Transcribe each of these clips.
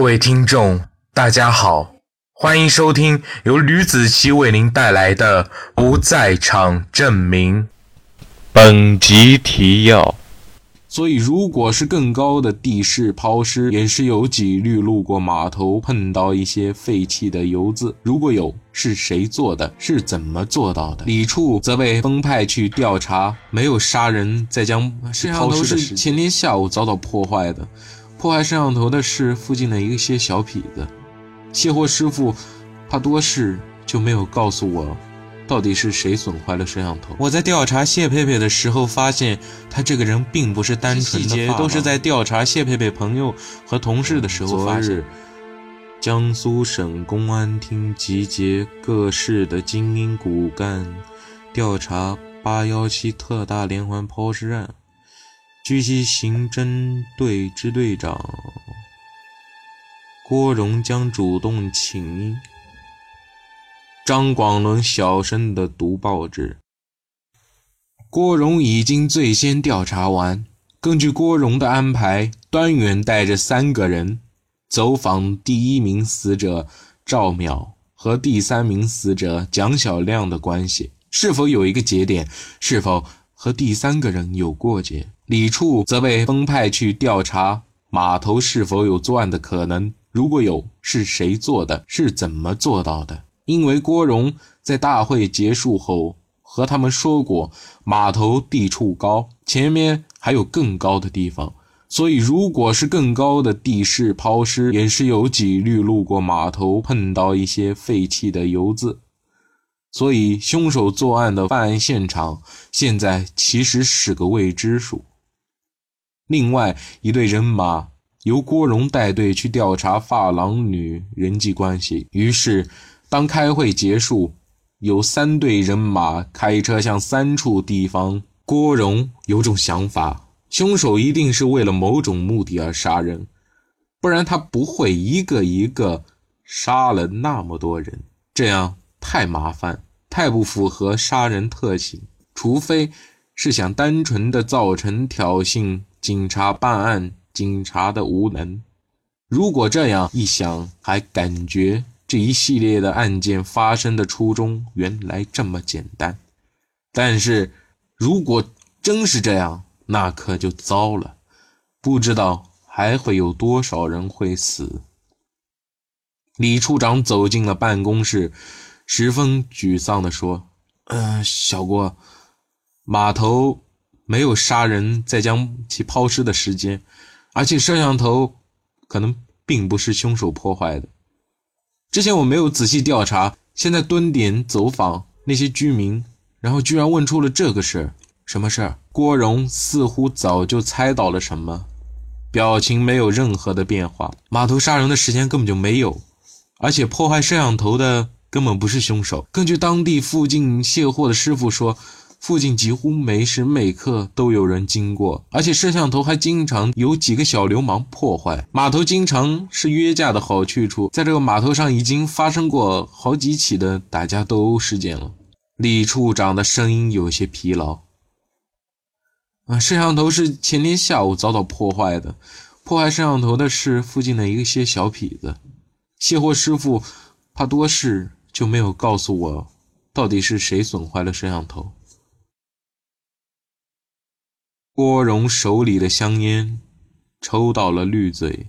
各位听众，大家好，欢迎收听由吕子奇为您带来的《不在场证明》。本集提要：所以，如果是更高的地势抛尸，也是有几率路过码头碰到一些废弃的油渍。如果有，是谁做的？是怎么做到的？李处则被分派去调查，没有杀人，再将摄像头是前天下午遭到破坏的。破坏摄像头的是附近的一些小痞子，卸货师傅怕多事，就没有告诉我，到底是谁损坏了摄像头。我在调查谢佩佩的时候，发现他这个人并不是单纯的，细节都是在调查谢佩佩朋友和同事的时候发现。江苏省公安厅集结各市的精英骨干，调查八幺七特大连环抛尸案。据悉，刑侦队支队长郭荣将主动请缨张广伦小声的读报纸。郭荣已经最先调查完。根据郭荣的安排，端远带着三个人走访第一名死者赵淼和第三名死者蒋小亮的关系，是否有一个节点？是否和第三个人有过节？李处则被分派去调查码头是否有作案的可能，如果有，是谁做的？是怎么做到的？因为郭荣在大会结束后和他们说过，码头地处高，前面还有更高的地方，所以如果是更高的地势抛尸，也是有几率路过码头碰到一些废弃的油渍，所以凶手作案的犯案现场现在其实是个未知数。另外一队人马由郭荣带队去调查发廊女人际关系。于是，当开会结束，有三队人马开车向三处地方。郭荣有种想法：凶手一定是为了某种目的而杀人，不然他不会一个一个杀了那么多人，这样太麻烦，太不符合杀人特性。除非是想单纯的造成挑衅。警察办案，警察的无能。如果这样一想，还感觉这一系列的案件发生的初衷原来这么简单。但是，如果真是这样，那可就糟了，不知道还会有多少人会死。李处长走进了办公室，十分沮丧地说：“嗯，小郭，码头。”没有杀人再将其抛尸的时间，而且摄像头可能并不是凶手破坏的。之前我没有仔细调查，现在蹲点走访那些居民，然后居然问出了这个事儿。什么事儿？郭荣似乎早就猜到了什么，表情没有任何的变化。码头杀人的时间根本就没有，而且破坏摄像头的根本不是凶手。根据当地附近卸货的师傅说。附近几乎每时每刻都有人经过，而且摄像头还经常有几个小流氓破坏。码头经常是约架的好去处，在这个码头上已经发生过好几起的打架斗殴事件了。李处长的声音有些疲劳。啊，摄像头是前天下午遭到破坏的，破坏摄像头的是附近的一些小痞子。卸货师傅怕多事，就没有告诉我，到底是谁损坏了摄像头。郭荣手里的香烟抽到了绿嘴。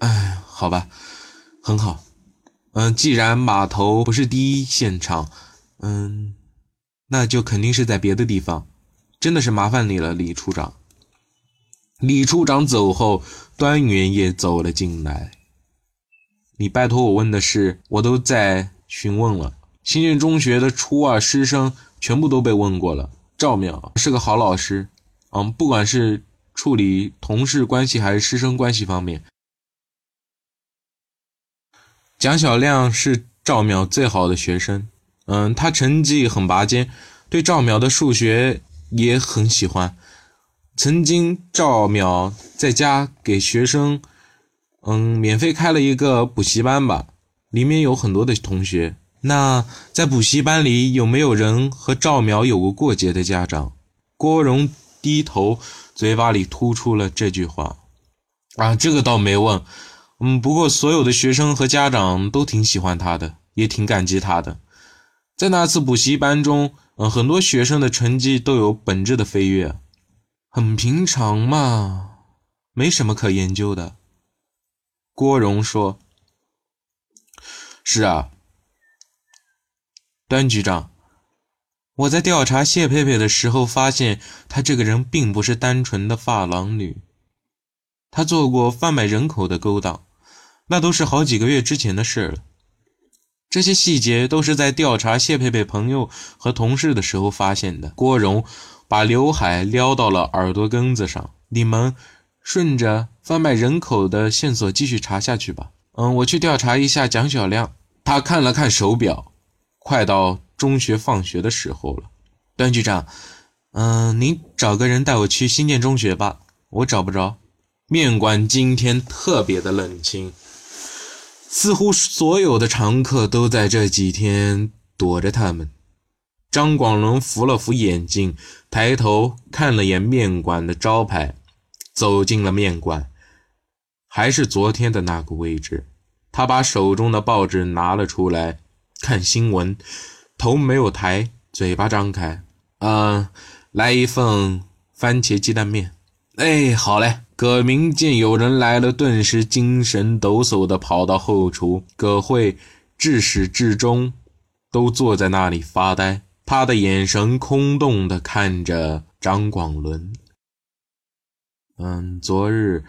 哎，好吧，很好。嗯，既然码头不是第一现场，嗯，那就肯定是在别的地方。真的是麻烦你了，李处长。李处长走后，端远也走了进来。你拜托我问的事，我都在询问了。新建中学的初二师生全部都被问过了。赵淼是个好老师，嗯，不管是处理同事关系还是师生关系方面。蒋小亮是赵淼最好的学生，嗯，他成绩很拔尖，对赵淼的数学也很喜欢。曾经赵淼在家给学生，嗯，免费开了一个补习班吧，里面有很多的同学。那在补习班里有没有人和赵苗有过过节的家长？郭荣低头，嘴巴里吐出了这句话：“啊，这个倒没问。嗯，不过所有的学生和家长都挺喜欢他的，也挺感激他的。在那次补习班中，嗯，很多学生的成绩都有本质的飞跃，很平常嘛，没什么可研究的。郭荣说：“是啊，段局长。”我在调查谢佩佩的时候，发现她这个人并不是单纯的发廊女，她做过贩卖人口的勾当，那都是好几个月之前的事了。这些细节都是在调查谢佩佩朋友和同事的时候发现的。郭荣把刘海撩到了耳朵根子上，你们顺着贩卖人口的线索继续查下去吧。嗯，我去调查一下蒋小亮。他看了看手表，快到。中学放学的时候了，段局长，嗯，您找个人带我去新建中学吧，我找不着。面馆今天特别的冷清，似乎所有的常客都在这几天躲着他们。张广伦扶了扶眼镜，抬头看了眼面馆的招牌，走进了面馆，还是昨天的那个位置。他把手中的报纸拿了出来，看新闻。头没有抬，嘴巴张开，嗯，来一份番茄鸡蛋面。哎，好嘞。葛明见有人来了，顿时精神抖擞地跑到后厨。葛慧至始至终都坐在那里发呆，他的眼神空洞地看着张广伦。嗯，昨日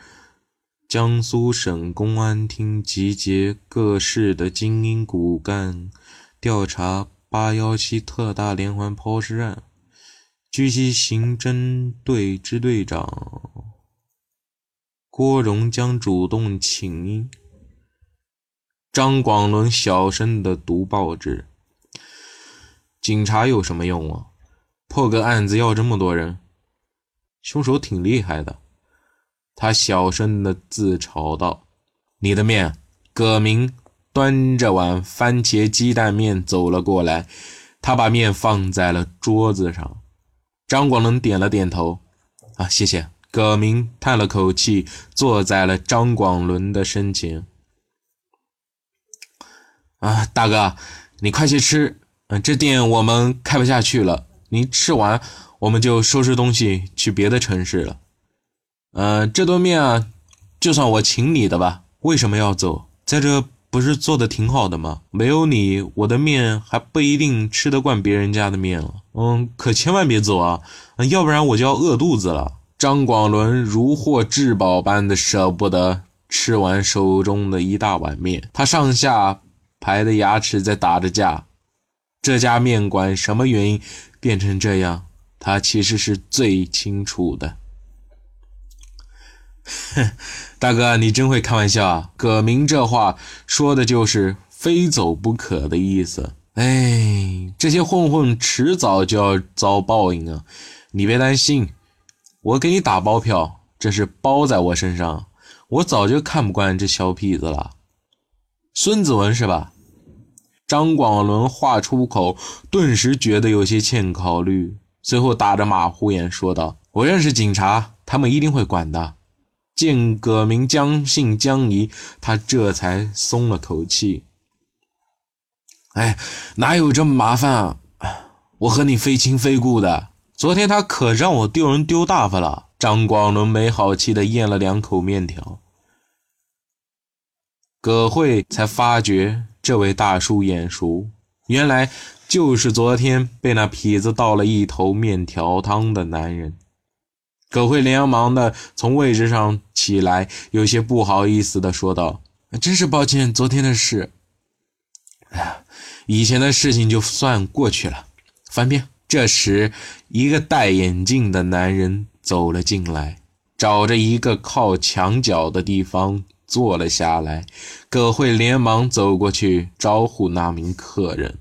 江苏省公安厅集结各市的精英骨干调查。八幺七特大连环抛尸案，据悉，刑侦队支队长郭荣将主动请缨。张广伦小声的读报纸。警察有什么用啊？破个案子要这么多人？凶手挺厉害的。他小声的自嘲道：“你的面，葛明。”端着碗番茄鸡蛋面走了过来，他把面放在了桌子上。张广伦点了点头，啊，谢谢。葛明叹了口气，坐在了张广伦的身前。啊，大哥，你快去吃，嗯，这店我们开不下去了。你吃完，我们就收拾东西去别的城市了。嗯，这顿面啊，就算我请你的吧。为什么要走？在这。不是做的挺好的吗？没有你，我的面还不一定吃得惯别人家的面了。嗯，可千万别走啊，要不然我就要饿肚子了。张广伦如获至宝般的舍不得吃完手中的一大碗面，他上下排的牙齿在打着架。这家面馆什么原因变成这样，他其实是最清楚的。哼，大哥，你真会开玩笑啊！葛明这话说的就是非走不可的意思。哎，这些混混迟早就要遭报应啊！你别担心，我给你打包票，这是包在我身上。我早就看不惯这小痞子了。孙子文是吧？张广伦话出口，顿时觉得有些欠考虑，随后打着马虎眼说道：“我认识警察，他们一定会管的。”见葛明将信将疑，他这才松了口气。哎，哪有这么麻烦啊？我和你非亲非故的。昨天他可让我丢人丢大发了。张广伦没好气的咽了两口面条。葛慧才发觉这位大叔眼熟，原来就是昨天被那痞子倒了一头面条汤的男人。葛慧连忙的从位置上起来，有些不好意思的说道：“真是抱歉，昨天的事。哎呀，以前的事情就算过去了。”翻篇。这时，一个戴眼镜的男人走了进来，找着一个靠墙角的地方坐了下来。葛慧连忙走过去招呼那名客人。